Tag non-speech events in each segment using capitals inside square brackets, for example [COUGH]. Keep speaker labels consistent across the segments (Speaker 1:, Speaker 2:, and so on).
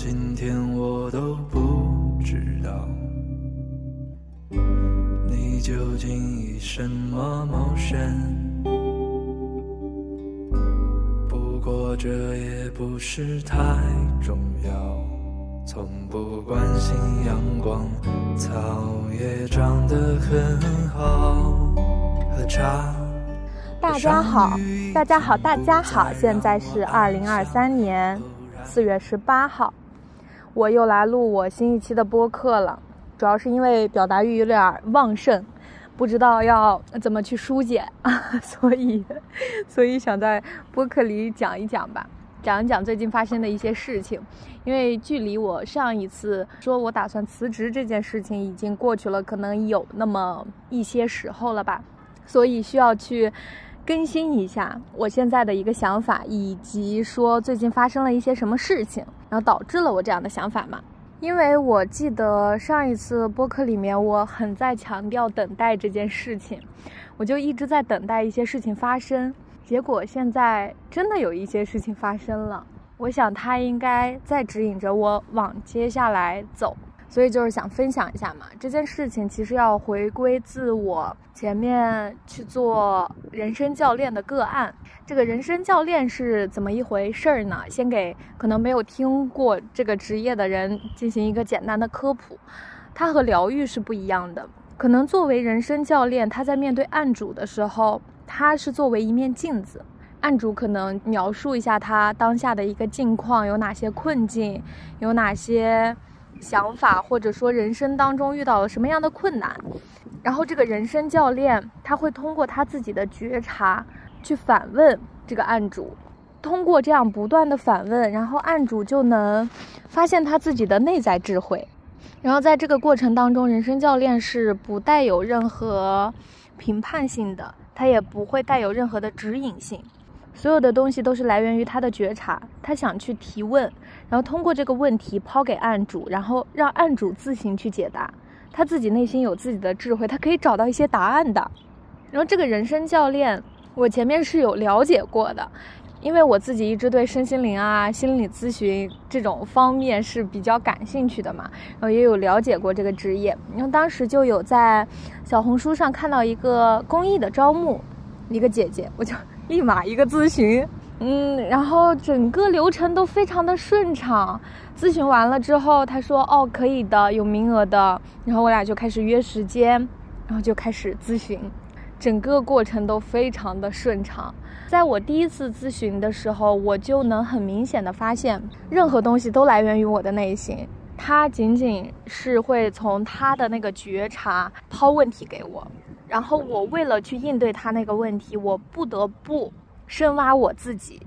Speaker 1: 今天我都不知道，你究竟以什么谋生？不过这也不是太重要，从不关心阳光，草也长得很好，喝茶。
Speaker 2: 大家好，大家好，大家好！现在是二零二三年四月十八号，我又来录我新一期的播客了。主要是因为表达欲有点旺盛，不知道要怎么去疏解啊，[LAUGHS] 所以，[LAUGHS] 所以想在播客里讲一讲吧，讲一讲最近发生的一些事情。因为距离我上一次说我打算辞职这件事情已经过去了，可能有那么一些时候了吧，所以需要去。更新一下我现在的一个想法，以及说最近发生了一些什么事情，然后导致了我这样的想法嘛？因为我记得上一次播客里面我很在强调等待这件事情，我就一直在等待一些事情发生，结果现在真的有一些事情发生了，我想它应该在指引着我往接下来走。所以就是想分享一下嘛，这件事情其实要回归自我前面去做人生教练的个案。这个人生教练是怎么一回事儿呢？先给可能没有听过这个职业的人进行一个简单的科普。它和疗愈是不一样的。可能作为人生教练，他在面对案主的时候，他是作为一面镜子。案主可能描述一下他当下的一个境况，有哪些困境，有哪些。想法或者说人生当中遇到了什么样的困难，然后这个人生教练他会通过他自己的觉察去反问这个案主，通过这样不断的反问，然后案主就能发现他自己的内在智慧，然后在这个过程当中，人生教练是不带有任何评判性的，他也不会带有任何的指引性。所有的东西都是来源于他的觉察，他想去提问，然后通过这个问题抛给案主，然后让案主自行去解答。他自己内心有自己的智慧，他可以找到一些答案的。然后这个人生教练，我前面是有了解过的，因为我自己一直对身心灵啊、心理咨询这种方面是比较感兴趣的嘛，然后也有了解过这个职业。然后当时就有在小红书上看到一个公益的招募，一个姐姐，我就。立马一个咨询，嗯，然后整个流程都非常的顺畅。咨询完了之后，他说：“哦，可以的，有名额的。”然后我俩就开始约时间，然后就开始咨询，整个过程都非常的顺畅。在我第一次咨询的时候，我就能很明显的发现，任何东西都来源于我的内心，他仅仅是会从他的那个觉察抛问题给我。然后我为了去应对他那个问题，我不得不深挖我自己，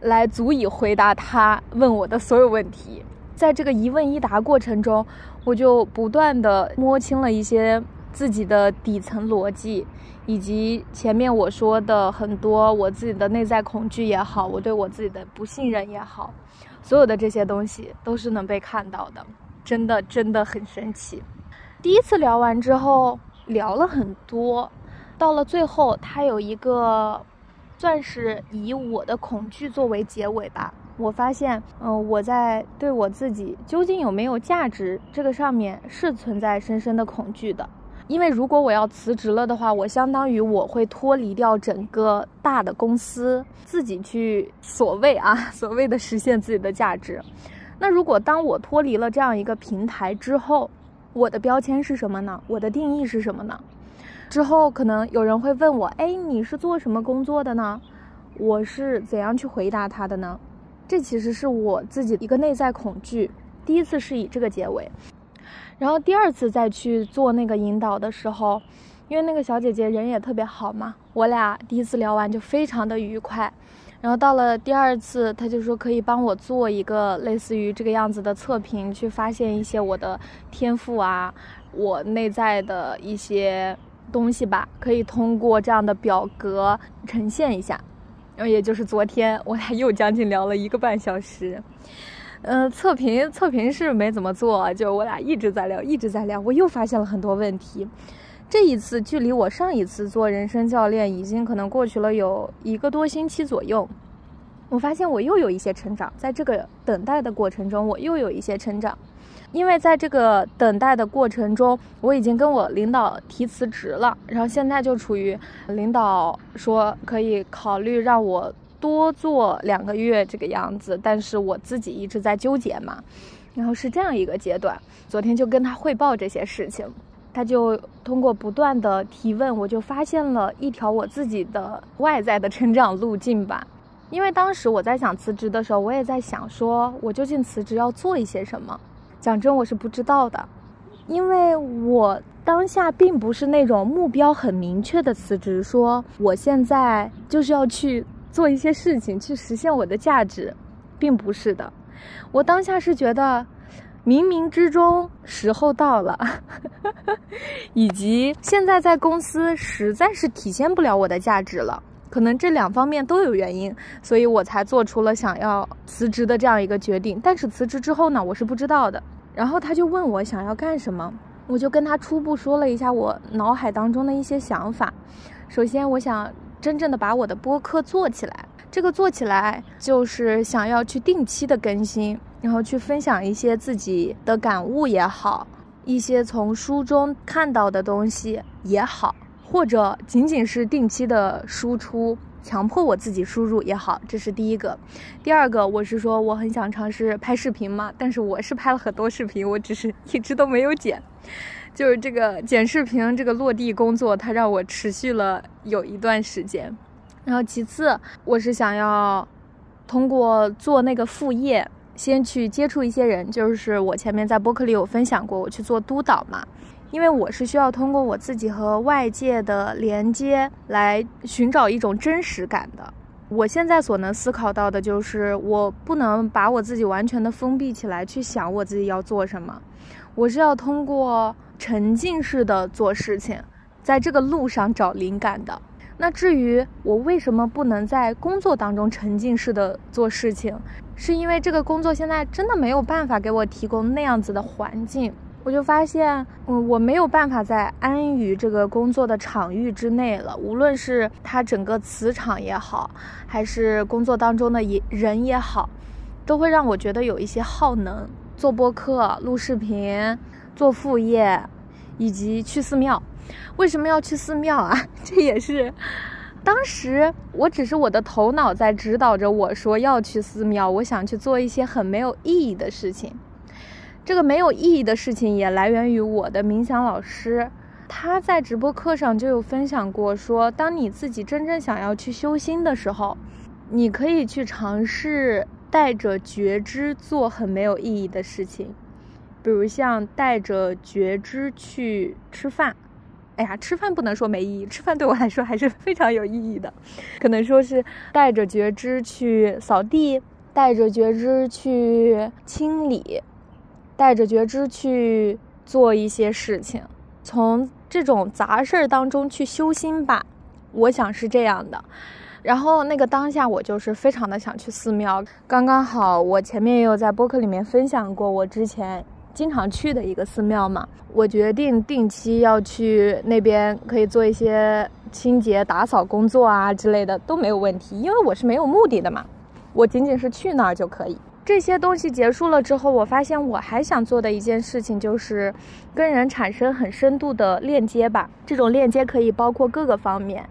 Speaker 2: 来足以回答他问我的所有问题。在这个一问一答过程中，我就不断的摸清了一些自己的底层逻辑，以及前面我说的很多我自己的内在恐惧也好，我对我自己的不信任也好，所有的这些东西都是能被看到的，真的真的很神奇。第一次聊完之后。聊了很多，到了最后，他有一个，算是以我的恐惧作为结尾吧。我发现，嗯，我在对我自己究竟有没有价值这个上面是存在深深的恐惧的。因为如果我要辞职了的话，我相当于我会脱离掉整个大的公司，自己去所谓啊 [LAUGHS] 所谓的实现自己的价值。那如果当我脱离了这样一个平台之后，我的标签是什么呢？我的定义是什么呢？之后可能有人会问我，哎，你是做什么工作的呢？我是怎样去回答他的呢？这其实是我自己一个内在恐惧。第一次是以这个结尾，然后第二次再去做那个引导的时候，因为那个小姐姐人也特别好嘛，我俩第一次聊完就非常的愉快。然后到了第二次，他就说可以帮我做一个类似于这个样子的测评，去发现一些我的天赋啊，我内在的一些东西吧，可以通过这样的表格呈现一下。然后也就是昨天，我俩又将近聊了一个半小时。嗯，测评测评是没怎么做，就我俩一直在聊，一直在聊，我又发现了很多问题。这一次距离我上一次做人生教练已经可能过去了有一个多星期左右，我发现我又有一些成长，在这个等待的过程中，我又有一些成长，因为在这个等待的过程中，我已经跟我领导提辞职了，然后现在就处于领导说可以考虑让我多做两个月这个样子，但是我自己一直在纠结嘛，然后是这样一个阶段。昨天就跟他汇报这些事情，他就通过不断的提问，我就发现了一条我自己的外在的成长路径吧。因为当时我在想辞职的时候，我也在想，说我究竟辞职要做一些什么。讲真，我是不知道的，因为我当下并不是那种目标很明确的辞职，说我现在就是要去做一些事情，去实现我的价值，并不是的。我当下是觉得，冥冥之中时候到了，[LAUGHS] 以及现在在公司实在是体现不了我的价值了。可能这两方面都有原因，所以我才做出了想要辞职的这样一个决定。但是辞职之后呢，我是不知道的。然后他就问我想要干什么，我就跟他初步说了一下我脑海当中的一些想法。首先，我想真正的把我的播客做起来。这个做起来就是想要去定期的更新，然后去分享一些自己的感悟也好，一些从书中看到的东西也好。或者仅仅是定期的输出，强迫我自己输入也好，这是第一个。第二个，我是说我很想尝试拍视频嘛，但是我是拍了很多视频，我只是一直都没有剪。就是这个剪视频这个落地工作，它让我持续了有一段时间。然后其次，我是想要通过做那个副业，先去接触一些人，就是我前面在播客里有分享过，我去做督导嘛。因为我是需要通过我自己和外界的连接来寻找一种真实感的。我现在所能思考到的就是，我不能把我自己完全的封闭起来，去想我自己要做什么。我是要通过沉浸式的做事情，在这个路上找灵感的。那至于我为什么不能在工作当中沉浸式的做事情，是因为这个工作现在真的没有办法给我提供那样子的环境。我就发现，嗯，我没有办法再安于这个工作的场域之内了。无论是它整个磁场也好，还是工作当中的人也好，都会让我觉得有一些耗能。做播客、录视频、做副业，以及去寺庙。为什么要去寺庙啊？[LAUGHS] 这也是当时我只是我的头脑在指导着我说要去寺庙，我想去做一些很没有意义的事情。这个没有意义的事情也来源于我的冥想老师，他在直播课上就有分享过，说当你自己真正想要去修心的时候，你可以去尝试带着觉知做很没有意义的事情，比如像带着觉知去吃饭。哎呀，吃饭不能说没意义，吃饭对我来说还是非常有意义的。可能说是带着觉知去扫地，带着觉知去清理。带着觉知去做一些事情，从这种杂事儿当中去修心吧，我想是这样的。然后那个当下，我就是非常的想去寺庙。刚刚好，我前面也有在播客里面分享过，我之前经常去的一个寺庙嘛。我决定定期要去那边，可以做一些清洁打扫工作啊之类的都没有问题，因为我是没有目的的嘛，我仅仅是去那儿就可以。这些东西结束了之后，我发现我还想做的一件事情就是跟人产生很深度的链接吧。这种链接可以包括各个方面，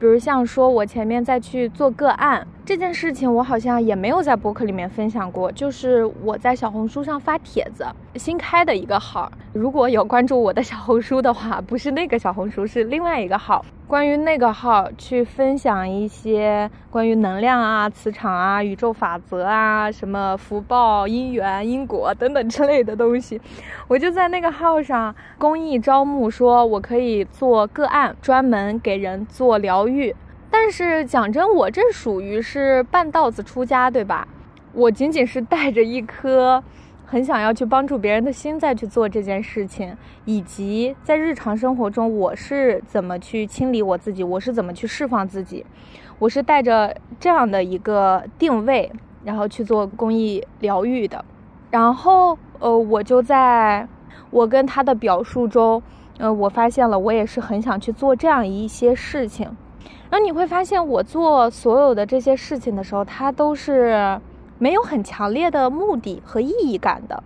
Speaker 2: 比如像说我前面再去做个案这件事情，我好像也没有在博客里面分享过。就是我在小红书上发帖子，新开的一个号。如果有关注我的小红书的话，不是那个小红书，是另外一个号。关于那个号去分享一些关于能量啊、磁场啊、宇宙法则啊、什么福报、因缘、因果等等之类的东西，我就在那个号上公益招募，说我可以做个案，专门给人做疗愈。但是讲真，我这属于是半道子出家，对吧？我仅仅是带着一颗。很想要去帮助别人的心再去做这件事情，以及在日常生活中我是怎么去清理我自己，我是怎么去释放自己，我是带着这样的一个定位，然后去做公益疗愈的。然后，呃，我就在我跟他的表述中，呃，我发现了我也是很想去做这样一些事情。然后你会发现，我做所有的这些事情的时候，它都是没有很强烈的目的和意义感的。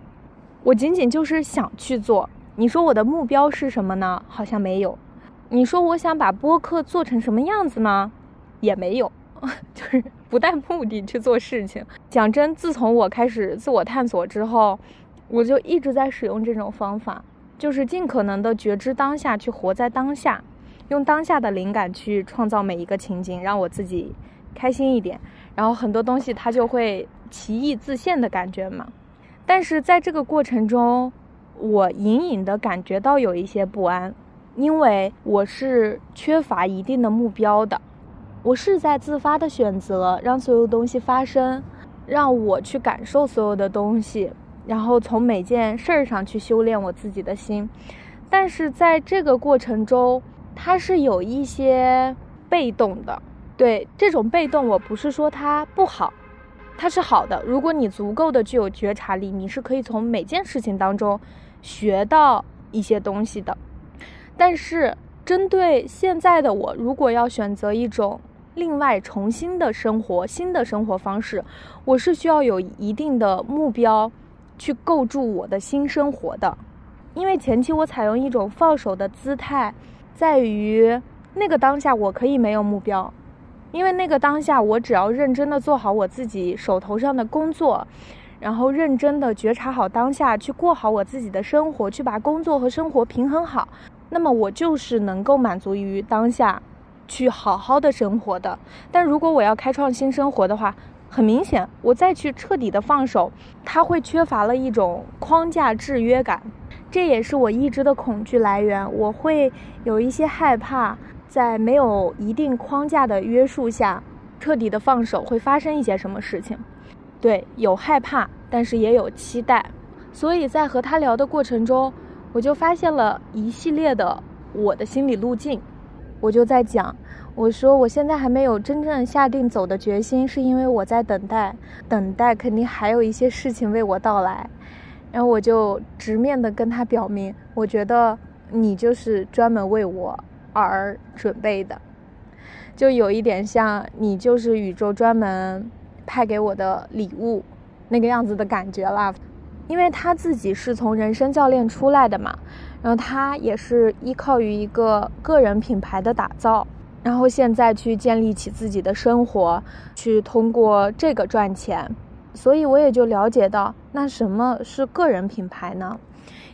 Speaker 2: 我仅仅就是想去做。你说我的目标是什么呢？好像没有。你说我想把播客做成什么样子吗？也没有，[LAUGHS] 就是不带目的去做事情。讲真，自从我开始自我探索之后，我就一直在使用这种方法，就是尽可能的觉知当下，去活在当下。用当下的灵感去创造每一个情景，让我自己开心一点，然后很多东西它就会奇异自现的感觉嘛。但是在这个过程中，我隐隐的感觉到有一些不安，因为我是缺乏一定的目标的。我是在自发的选择让所有东西发生，让我去感受所有的东西，然后从每件事儿上去修炼我自己的心。但是在这个过程中，它是有一些被动的，对这种被动，我不是说它不好，它是好的。如果你足够的具有觉察力，你是可以从每件事情当中学到一些东西的。但是针对现在的我，如果要选择一种另外重新的生活、新的生活方式，我是需要有一定的目标去构筑我的新生活的，因为前期我采用一种放手的姿态。在于那个当下，我可以没有目标，因为那个当下，我只要认真的做好我自己手头上的工作，然后认真的觉察好当下，去过好我自己的生活，去把工作和生活平衡好，那么我就是能够满足于当下，去好好的生活的。但如果我要开创新生活的话，很明显，我再去彻底的放手，它会缺乏了一种框架制约感。这也是我一直的恐惧来源，我会有一些害怕，在没有一定框架的约束下，彻底的放手会发生一些什么事情。对，有害怕，但是也有期待。所以在和他聊的过程中，我就发现了一系列的我的心理路径。我就在讲，我说我现在还没有真正下定走的决心，是因为我在等待，等待肯定还有一些事情为我到来。然后我就直面的跟他表明，我觉得你就是专门为我而准备的，就有一点像你就是宇宙专门派给我的礼物那个样子的感觉啦。因为他自己是从人生教练出来的嘛，然后他也是依靠于一个个人品牌的打造，然后现在去建立起自己的生活，去通过这个赚钱。所以我也就了解到，那什么是个人品牌呢？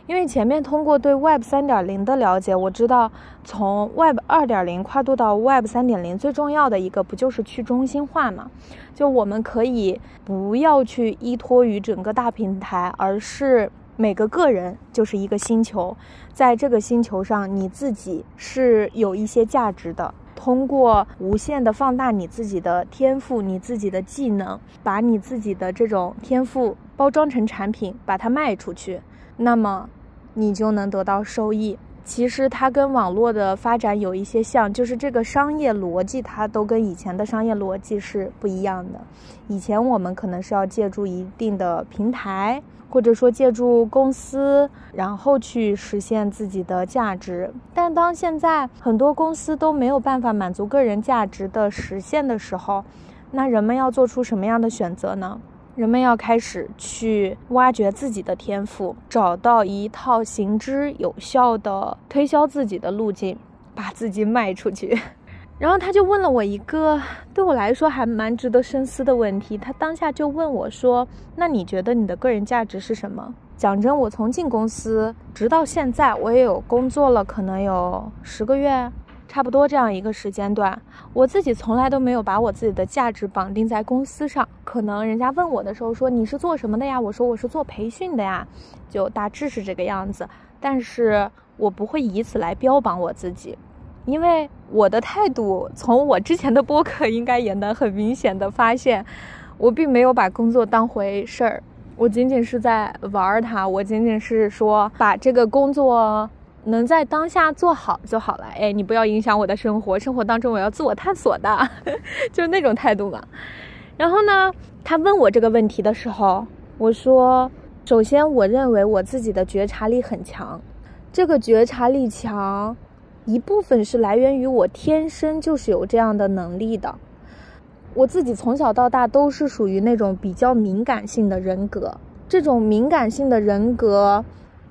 Speaker 2: 因为前面通过对 Web 三点零的了解，我知道从 Web 二点零跨度到 Web 三点零，最重要的一个不就是去中心化嘛？就我们可以不要去依托于整个大平台，而是每个个人就是一个星球，在这个星球上，你自己是有一些价值的。通过无限的放大你自己的天赋，你自己的技能，把你自己的这种天赋包装成产品，把它卖出去，那么你就能得到收益。其实它跟网络的发展有一些像，就是这个商业逻辑，它都跟以前的商业逻辑是不一样的。以前我们可能是要借助一定的平台。或者说借助公司，然后去实现自己的价值。但当现在很多公司都没有办法满足个人价值的实现的时候，那人们要做出什么样的选择呢？人们要开始去挖掘自己的天赋，找到一套行之有效的推销自己的路径，把自己卖出去。[LAUGHS] 然后他就问了我一个对我来说还蛮值得深思的问题。他当下就问我说：“那你觉得你的个人价值是什么？”讲真，我从进公司直到现在，我也有工作了，可能有十个月，差不多这样一个时间段。我自己从来都没有把我自己的价值绑定在公司上。可能人家问我的时候说：“你是做什么的呀？”我说：“我是做培训的呀。”就大致是这个样子。但是我不会以此来标榜我自己。因为我的态度，从我之前的播客应该也能很明显的发现，我并没有把工作当回事儿，我仅仅是在玩它，我仅仅是说把这个工作能在当下做好就好了。哎，你不要影响我的生活，生活当中我要自我探索的，[LAUGHS] 就是那种态度嘛。然后呢，他问我这个问题的时候，我说，首先我认为我自己的觉察力很强，这个觉察力强。一部分是来源于我天生就是有这样的能力的。我自己从小到大都是属于那种比较敏感性的人格，这种敏感性的人格，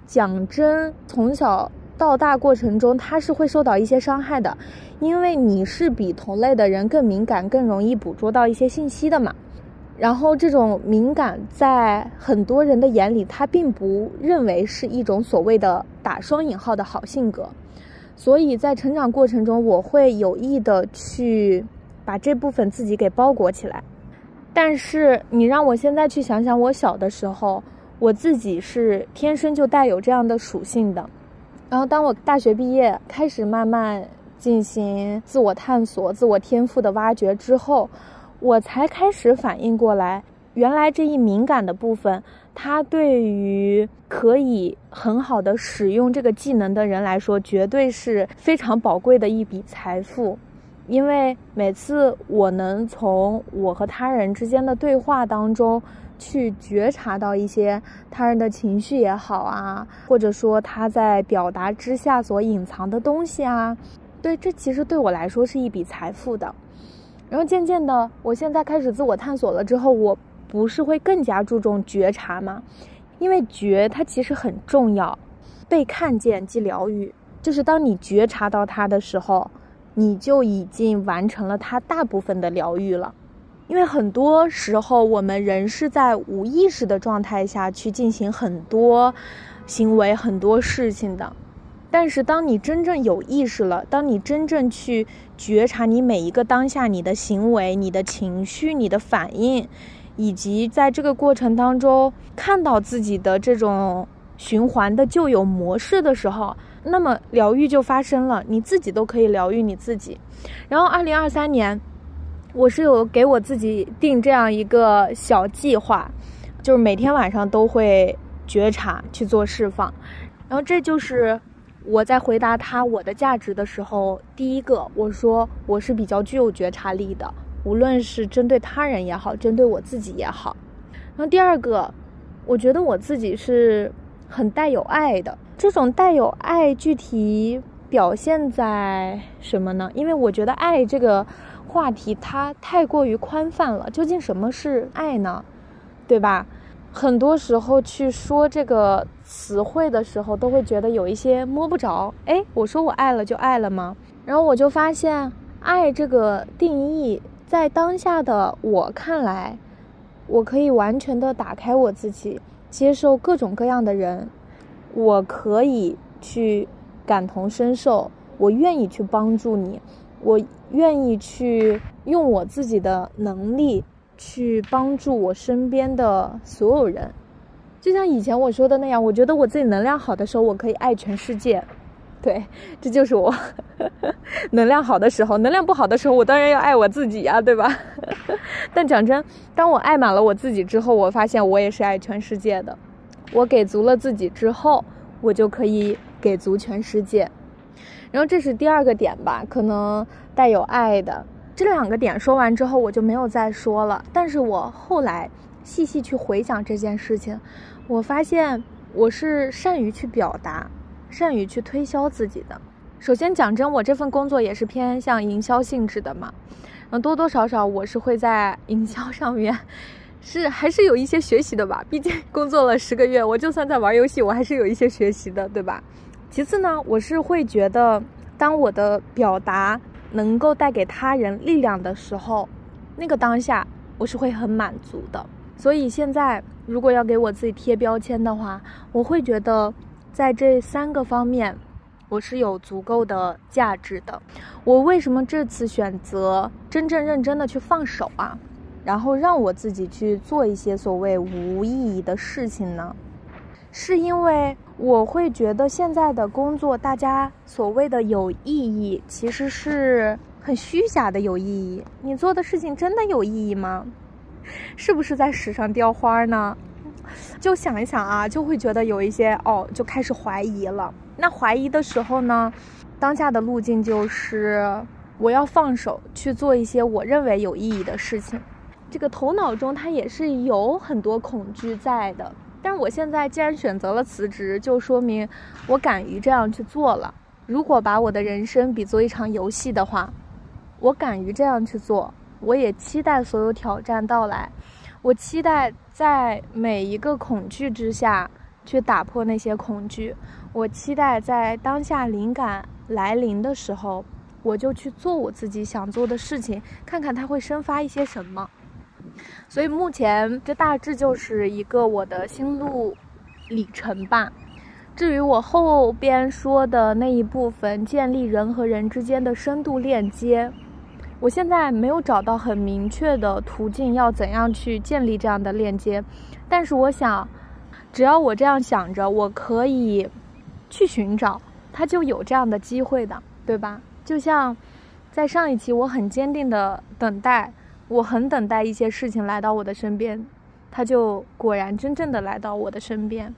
Speaker 2: 讲真，从小到大过程中，他是会受到一些伤害的，因为你是比同类的人更敏感，更容易捕捉到一些信息的嘛。然后这种敏感在很多人的眼里，他并不认为是一种所谓的打双引号的好性格，所以在成长过程中，我会有意的去。把这部分自己给包裹起来，但是你让我现在去想想，我小的时候，我自己是天生就带有这样的属性的。然后当我大学毕业，开始慢慢进行自我探索、自我天赋的挖掘之后，我才开始反应过来，原来这一敏感的部分，它对于可以很好的使用这个技能的人来说，绝对是非常宝贵的一笔财富。因为每次我能从我和他人之间的对话当中去觉察到一些他人的情绪也好啊，或者说他在表达之下所隐藏的东西啊，对，这其实对我来说是一笔财富的。然后渐渐的，我现在开始自我探索了之后，我不是会更加注重觉察吗？因为觉它其实很重要，被看见即疗愈，就是当你觉察到它的时候。你就已经完成了它大部分的疗愈了，因为很多时候我们人是在无意识的状态下去进行很多行为、很多事情的。但是当你真正有意识了，当你真正去觉察你每一个当下你的行为、你的情绪、你的反应，以及在这个过程当中看到自己的这种循环的旧有模式的时候。那么疗愈就发生了，你自己都可以疗愈你自己。然后，二零二三年，我是有给我自己定这样一个小计划，就是每天晚上都会觉察去做释放。然后，这就是我在回答他我的价值的时候，第一个我说我是比较具有觉察力的，无论是针对他人也好，针对我自己也好。然后第二个，我觉得我自己是很带有爱的。这种带有爱，具体表现在什么呢？因为我觉得爱这个话题它太过于宽泛了。究竟什么是爱呢？对吧？很多时候去说这个词汇的时候，都会觉得有一些摸不着。哎，我说我爱了就爱了吗？然后我就发现，爱这个定义在当下的我看来，我可以完全的打开我自己，接受各种各样的人。我可以去感同身受，我愿意去帮助你，我愿意去用我自己的能力去帮助我身边的所有人。就像以前我说的那样，我觉得我自己能量好的时候，我可以爱全世界。对，这就是我 [LAUGHS] 能量好的时候。能量不好的时候，我当然要爱我自己呀，对吧？[LAUGHS] 但讲真，当我爱满了我自己之后，我发现我也是爱全世界的。我给足了自己之后，我就可以给足全世界。然后这是第二个点吧，可能带有爱的这两个点说完之后，我就没有再说了。但是我后来细细去回想这件事情，我发现我是善于去表达、善于去推销自己的。首先讲真，我这份工作也是偏向营销性质的嘛，嗯，多多少少我是会在营销上面。是还是有一些学习的吧，毕竟工作了十个月，我就算在玩游戏，我还是有一些学习的，对吧？其次呢，我是会觉得，当我的表达能够带给他人力量的时候，那个当下我是会很满足的。所以现在如果要给我自己贴标签的话，我会觉得在这三个方面，我是有足够的价值的。我为什么这次选择真正认真的去放手啊？然后让我自己去做一些所谓无意义的事情呢，是因为我会觉得现在的工作，大家所谓的有意义，其实是很虚假的有意义。你做的事情真的有意义吗？[LAUGHS] 是不是在纸上雕花呢？就想一想啊，就会觉得有一些哦，就开始怀疑了。那怀疑的时候呢，当下的路径就是我要放手去做一些我认为有意义的事情。这个头脑中它也是有很多恐惧在的，但我现在既然选择了辞职，就说明我敢于这样去做了。如果把我的人生比作一场游戏的话，我敢于这样去做，我也期待所有挑战到来，我期待在每一个恐惧之下去打破那些恐惧，我期待在当下灵感来临的时候，我就去做我自己想做的事情，看看它会生发一些什么。所以目前这大致就是一个我的心路里程吧。至于我后边说的那一部分，建立人和人之间的深度链接，我现在没有找到很明确的途径，要怎样去建立这样的链接。但是我想，只要我这样想着，我可以去寻找，它就有这样的机会的，对吧？就像在上一期，我很坚定的等待。我很等待一些事情来到我的身边，它就果然真正的来到我的身边，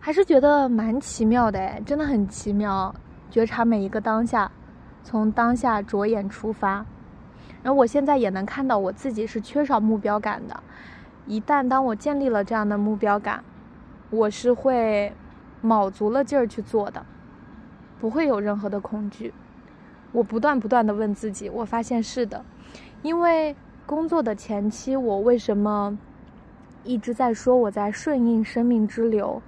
Speaker 2: 还是觉得蛮奇妙的哎，真的很奇妙。觉察每一个当下，从当下着眼出发，然后我现在也能看到我自己是缺少目标感的。一旦当我建立了这样的目标感，我是会卯足了劲儿去做的，不会有任何的恐惧。我不断不断的问自己，我发现是的。因为工作的前期，我为什么一直在说我在顺应生命之流？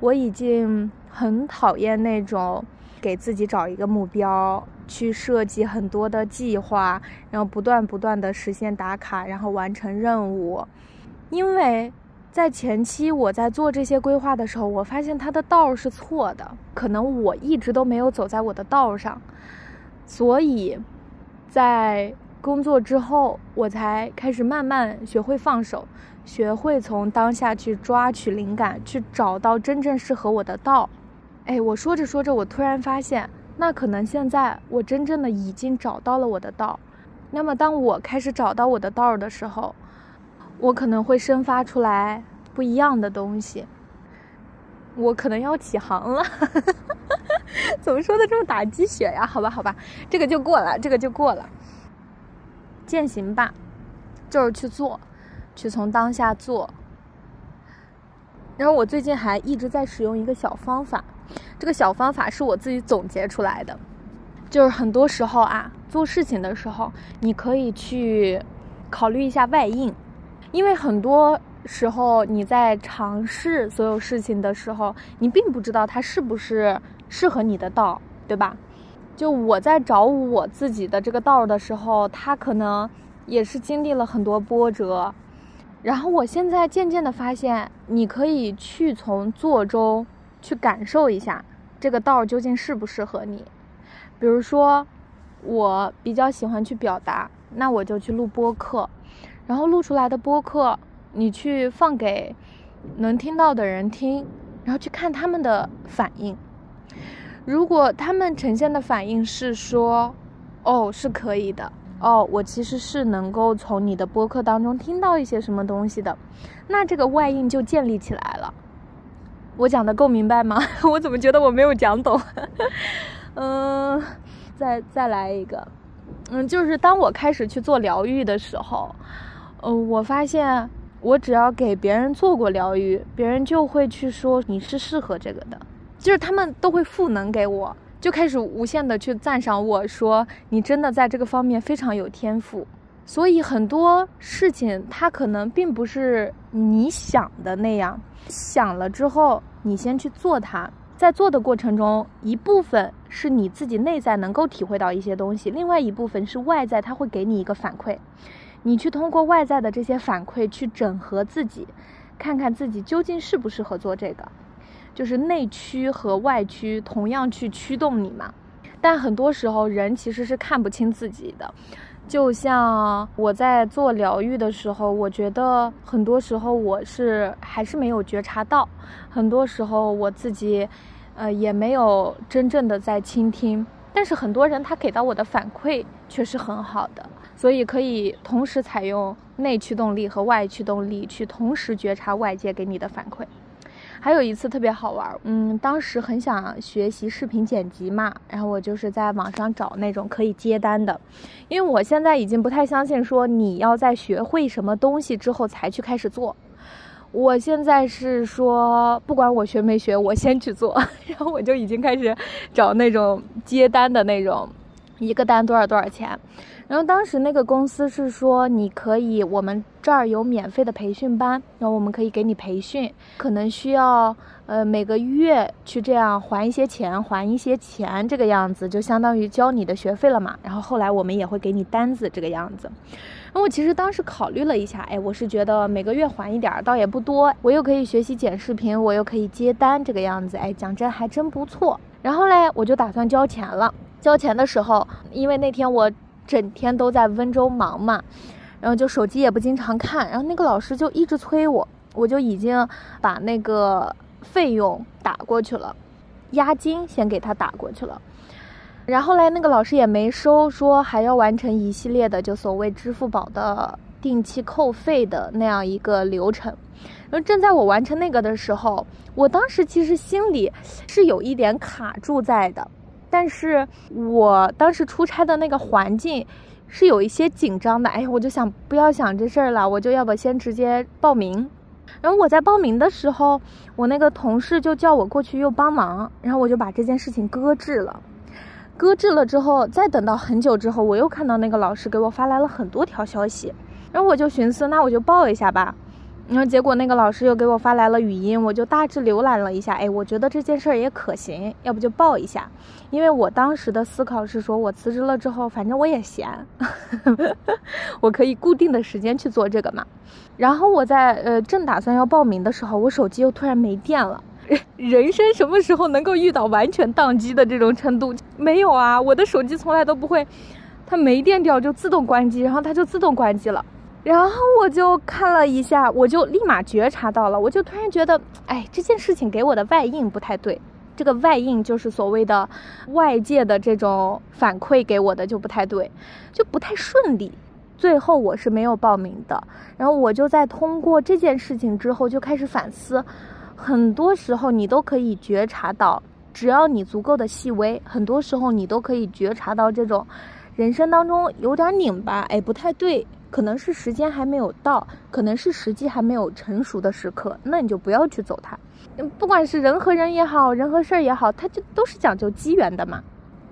Speaker 2: 我已经很讨厌那种给自己找一个目标，去设计很多的计划，然后不断不断的实现打卡，然后完成任务。因为在前期我在做这些规划的时候，我发现它的道是错的，可能我一直都没有走在我的道上，所以在。工作之后，我才开始慢慢学会放手，学会从当下去抓取灵感，去找到真正适合我的道。哎，我说着说着，我突然发现，那可能现在我真正的已经找到了我的道。那么，当我开始找到我的道的时候，我可能会生发出来不一样的东西。我可能要起航了，[LAUGHS] 怎么说的这么打鸡血呀？好吧，好吧，这个就过了，这个就过了。践行吧，就是去做，去从当下做。然后我最近还一直在使用一个小方法，这个小方法是我自己总结出来的，就是很多时候啊，做事情的时候，你可以去考虑一下外应，因为很多时候你在尝试所有事情的时候，你并不知道它是不是适合你的道，对吧？就我在找我自己的这个道的时候，他可能也是经历了很多波折，然后我现在渐渐的发现，你可以去从做中去感受一下这个道究竟适不适合你。比如说，我比较喜欢去表达，那我就去录播客，然后录出来的播客，你去放给能听到的人听，然后去看他们的反应。如果他们呈现的反应是说，哦，是可以的，哦，我其实是能够从你的播客当中听到一些什么东西的，那这个外应就建立起来了。我讲的够明白吗？[LAUGHS] 我怎么觉得我没有讲懂？[LAUGHS] 嗯，再再来一个，嗯，就是当我开始去做疗愈的时候，嗯，我发现我只要给别人做过疗愈，别人就会去说你是适合这个的。就是他们都会赋能给我，就开始无限的去赞赏我说你真的在这个方面非常有天赋。所以很多事情它可能并不是你想的那样，想了之后你先去做它，在做的过程中，一部分是你自己内在能够体会到一些东西，另外一部分是外在它会给你一个反馈，你去通过外在的这些反馈去整合自己，看看自己究竟适不适合做这个。就是内驱和外驱同样去驱动你嘛，但很多时候人其实是看不清自己的。就像我在做疗愈的时候，我觉得很多时候我是还是没有觉察到，很多时候我自己，呃，也没有真正的在倾听。但是很多人他给到我的反馈却是很好的，所以可以同时采用内驱动力和外驱动力去同时觉察外界给你的反馈。还有一次特别好玩，嗯，当时很想学习视频剪辑嘛，然后我就是在网上找那种可以接单的，因为我现在已经不太相信说你要在学会什么东西之后才去开始做，我现在是说，不管我学没学，我先去做，[LAUGHS] 然后我就已经开始找那种接单的那种，一个单多少多少钱。然后当时那个公司是说，你可以，我们这儿有免费的培训班，然后我们可以给你培训，可能需要呃每个月去这样还一些钱，还一些钱，这个样子就相当于交你的学费了嘛。然后后来我们也会给你单子，这个样子。那我其实当时考虑了一下，哎，我是觉得每个月还一点儿，倒也不多，我又可以学习剪视频，我又可以接单，这个样子，哎，讲真还真不错。然后嘞，我就打算交钱了。交钱的时候，因为那天我。整天都在温州忙嘛，然后就手机也不经常看，然后那个老师就一直催我，我就已经把那个费用打过去了，押金先给他打过去了，然后来那个老师也没收，说还要完成一系列的就所谓支付宝的定期扣费的那样一个流程，然后正在我完成那个的时候，我当时其实心里是有一点卡住在的。但是我当时出差的那个环境是有一些紧张的，哎，我就想不要想这事儿了，我就要不先直接报名。然后我在报名的时候，我那个同事就叫我过去又帮忙，然后我就把这件事情搁置了。搁置了之后，再等到很久之后，我又看到那个老师给我发来了很多条消息，然后我就寻思，那我就报一下吧。然后结果那个老师又给我发来了语音，我就大致浏览了一下，哎，我觉得这件事儿也可行，要不就报一下。因为我当时的思考是说，我辞职了之后，反正我也闲，[LAUGHS] 我可以固定的时间去做这个嘛。然后我在呃正打算要报名的时候，我手机又突然没电了。[LAUGHS] 人生什么时候能够遇到完全宕机的这种程度？没有啊，我的手机从来都不会，它没电掉就自动关机，然后它就自动关机了。然后我就看了一下，我就立马觉察到了，我就突然觉得，哎，这件事情给我的外应不太对。这个外应就是所谓的外界的这种反馈给我的就不太对，就不太顺利。最后我是没有报名的。然后我就在通过这件事情之后就开始反思，很多时候你都可以觉察到，只要你足够的细微，很多时候你都可以觉察到这种人生当中有点拧巴，哎，不太对。可能是时间还没有到，可能是时机还没有成熟的时刻，那你就不要去走它。不管是人和人也好，人和事儿也好，它就都是讲究机缘的嘛。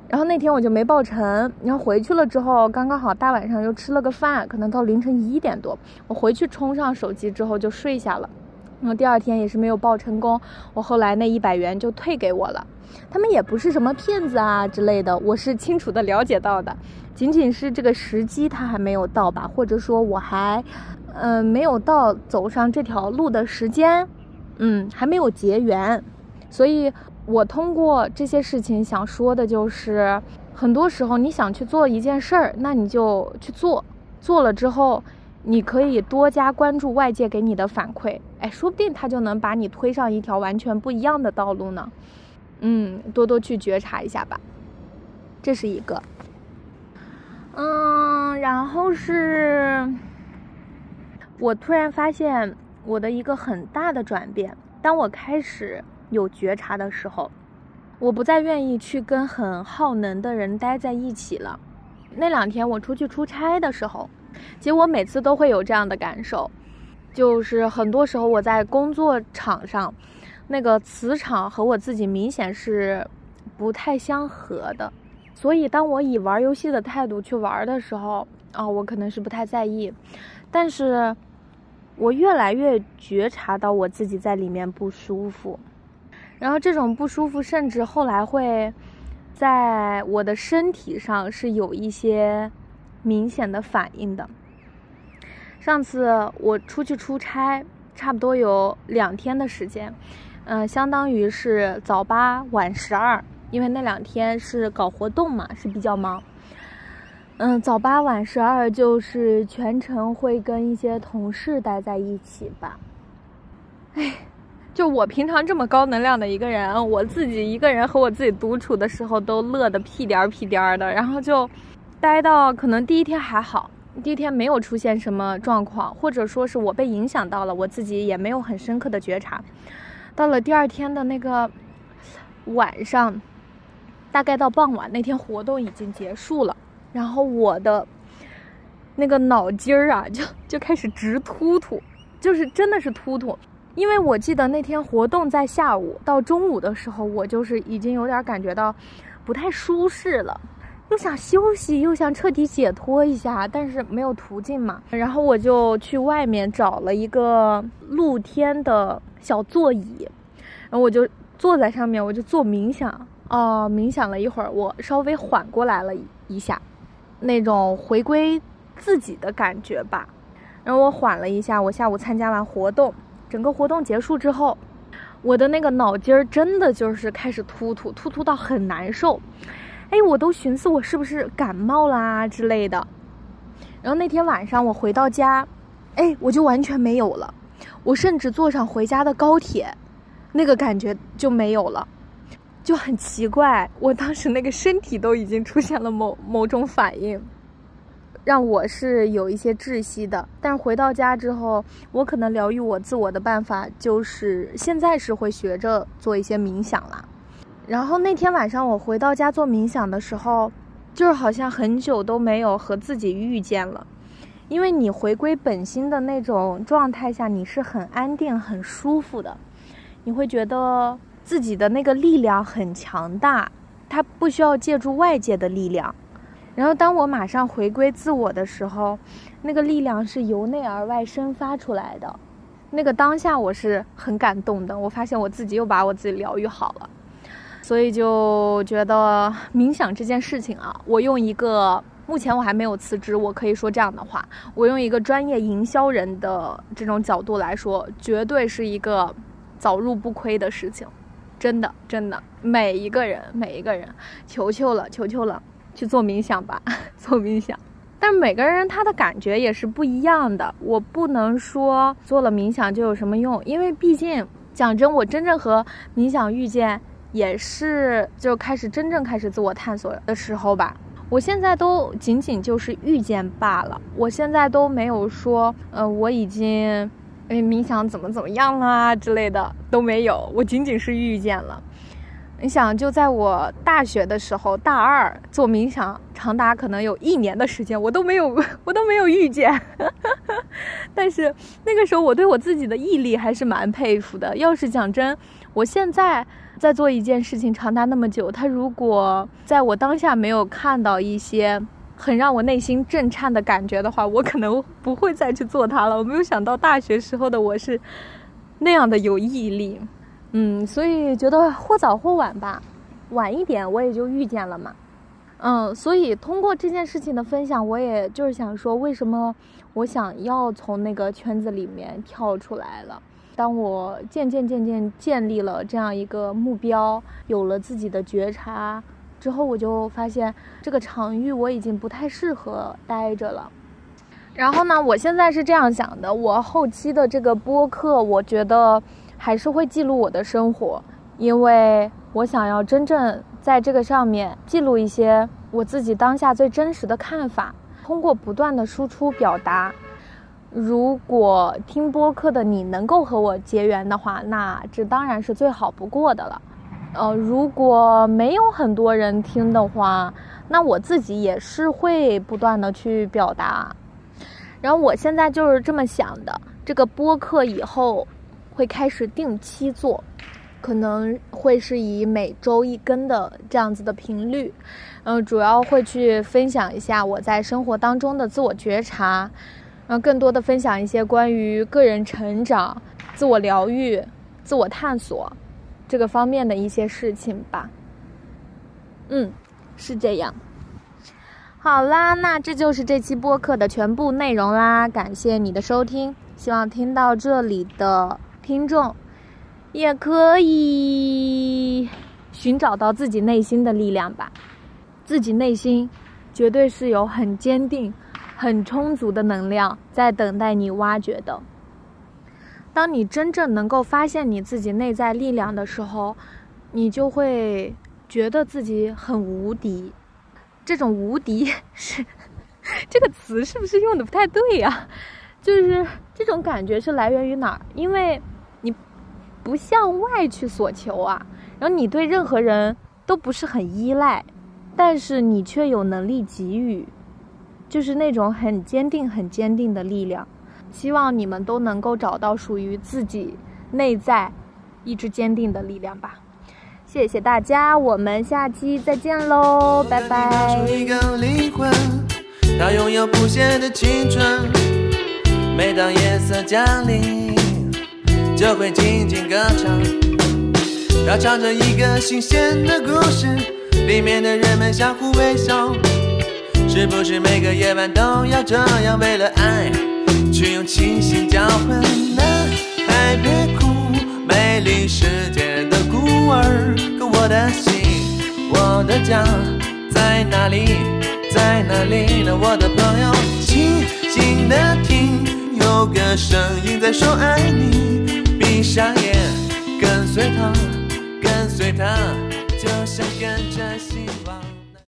Speaker 2: 然后那天我就没报成，然后回去了之后，刚刚好大晚上又吃了个饭，可能到凌晨一点多，我回去充上手机之后就睡下了。然后第二天也是没有报成功，我后来那一百元就退给我了。他们也不是什么骗子啊之类的，我是清楚的了解到的，仅仅是这个时机他还没有到吧，或者说我还，嗯，没有到走上这条路的时间，嗯，还没有结缘，所以我通过这些事情想说的就是，很多时候你想去做一件事儿，那你就去做，做了之后。你可以多加关注外界给你的反馈，哎，说不定他就能把你推上一条完全不一样的道路呢。嗯，多多去觉察一下吧，这是一个。嗯，然后是，我突然发现我的一个很大的转变，当我开始有觉察的时候，我不再愿意去跟很耗能的人待在一起了。那两天我出去出差的时候。其实我每次都会有这样的感受，就是很多时候我在工作场上，那个磁场和我自己明显是不太相合的。所以当我以玩游戏的态度去玩的时候，啊，我可能是不太在意。但是，我越来越觉察到我自己在里面不舒服，然后这种不舒服甚至后来会在我的身体上是有一些。明显的反应的。上次我出去出差，差不多有两天的时间，嗯，相当于是早八晚十二，因为那两天是搞活动嘛，是比较忙。嗯，早八晚十二就是全程会跟一些同事待在一起吧。哎，就我平常这么高能量的一个人，我自己一个人和我自己独处的时候都乐得屁颠儿屁颠儿的，然后就。待到可能第一天还好，第一天没有出现什么状况，或者说是我被影响到了，我自己也没有很深刻的觉察。到了第二天的那个晚上，大概到傍晚，那天活动已经结束了，然后我的那个脑筋儿啊，就就开始直突突，就是真的是突突。因为我记得那天活动在下午到中午的时候，我就是已经有点感觉到不太舒适了，又想休息，又想彻底解脱一下，但是没有途径嘛。然后我就去外面找了一个露天的小座椅，然后我就坐在上面，我就做冥想。哦，冥想了一会儿，我稍微缓过来了一下，那种回归自己的感觉吧。然后我缓了一下，我下午参加完活动。整个活动结束之后，我的那个脑筋儿真的就是开始突突突突到很难受，哎，我都寻思我是不是感冒啦之类的。然后那天晚上我回到家，哎，我就完全没有了。我甚至坐上回家的高铁，那个感觉就没有了，就很奇怪。我当时那个身体都已经出现了某某种反应。让我是有一些窒息的，但是回到家之后，我可能疗愈我自我的办法就是现在是会学着做一些冥想啦。然后那天晚上我回到家做冥想的时候，就是好像很久都没有和自己遇见了，因为你回归本心的那种状态下，你是很安定、很舒服的，你会觉得自己的那个力量很强大，它不需要借助外界的力量。然后，当我马上回归自我的时候，那个力量是由内而外生发出来的。那个当下，我是很感动的。我发现我自己又把我自己疗愈好了，所以就觉得冥想这件事情啊，我用一个目前我还没有辞职，我可以说这样的话，我用一个专业营销人的这种角度来说，绝对是一个早入不亏的事情。真的，真的，每一个人，每一个人，求求了，求求了。去做冥想吧，做冥想。但每个人他的感觉也是不一样的。我不能说做了冥想就有什么用，因为毕竟讲真，我真正和冥想遇见也是就开始真正开始自我探索的时候吧。我现在都仅仅就是遇见罢了。我现在都没有说，呃，我已经，哎，冥想怎么怎么样啦之类的都没有。我仅仅是遇见了。你想，就在我大学的时候，大二做冥想，长达可能有一年的时间，我都没有，[LAUGHS] 我都没有遇见。[LAUGHS] 但是那个时候，我对我自己的毅力还是蛮佩服的。要是讲真，我现在在做一件事情长达那么久，他如果在我当下没有看到一些很让我内心震颤的感觉的话，我可能不会再去做它了。我没有想到大学时候的我是那样的有毅力。嗯，所以觉得或早或晚吧，晚一点我也就遇见了嘛。嗯，所以通过这件事情的分享，我也就是想说，为什么我想要从那个圈子里面跳出来了。当我渐渐渐渐建立了这样一个目标，有了自己的觉察之后，我就发现这个场域我已经不太适合待着了。然后呢，我现在是这样想的，我后期的这个播客，我觉得。还是会记录我的生活，因为我想要真正在这个上面记录一些我自己当下最真实的看法，通过不断的输出表达。如果听播客的你能够和我结缘的话，那这当然是最好不过的了。呃，如果没有很多人听的话，那我自己也是会不断的去表达。然后我现在就是这么想的，这个播客以后。会开始定期做，可能会是以每周一更的这样子的频率，嗯，主要会去分享一下我在生活当中的自我觉察，嗯更多的分享一些关于个人成长、自我疗愈、自我探索这个方面的一些事情吧。嗯，是这样。好啦，那这就是这期播客的全部内容啦，感谢你的收听，希望听到这里的。听众也可以寻找到自己内心的力量吧，自己内心绝对是有很坚定、很充足的能量在等待你挖掘的。当你真正能够发现你自己内在力量的时候，你就会觉得自己很无敌。这种无敌是 [LAUGHS] 这个词是不是用的不太对呀？就是这种感觉是来源于哪儿？因为。你不向外去索求啊，然后你对任何人都不是很依赖，但是你却有能力给予，就是那种很坚定、很坚定的力量。希望你们都能够找到属于自己内在意志坚定的力量吧。谢谢大家，我们下期再见喽，拜拜。
Speaker 1: 它拥有不谢的青春，每当夜色降临，就会静静歌唱。它唱着一个新鲜的故事，里面的人们相互微笑。是不是每个夜晚都要这样，为了爱去用清醒交换？男孩别哭，美丽世界的孤儿。可我的心，我的家在哪里？在哪里呢？我的朋友，静静的听，有个声音在说爱你。闭上眼，跟随他，跟随他，就像跟着希望。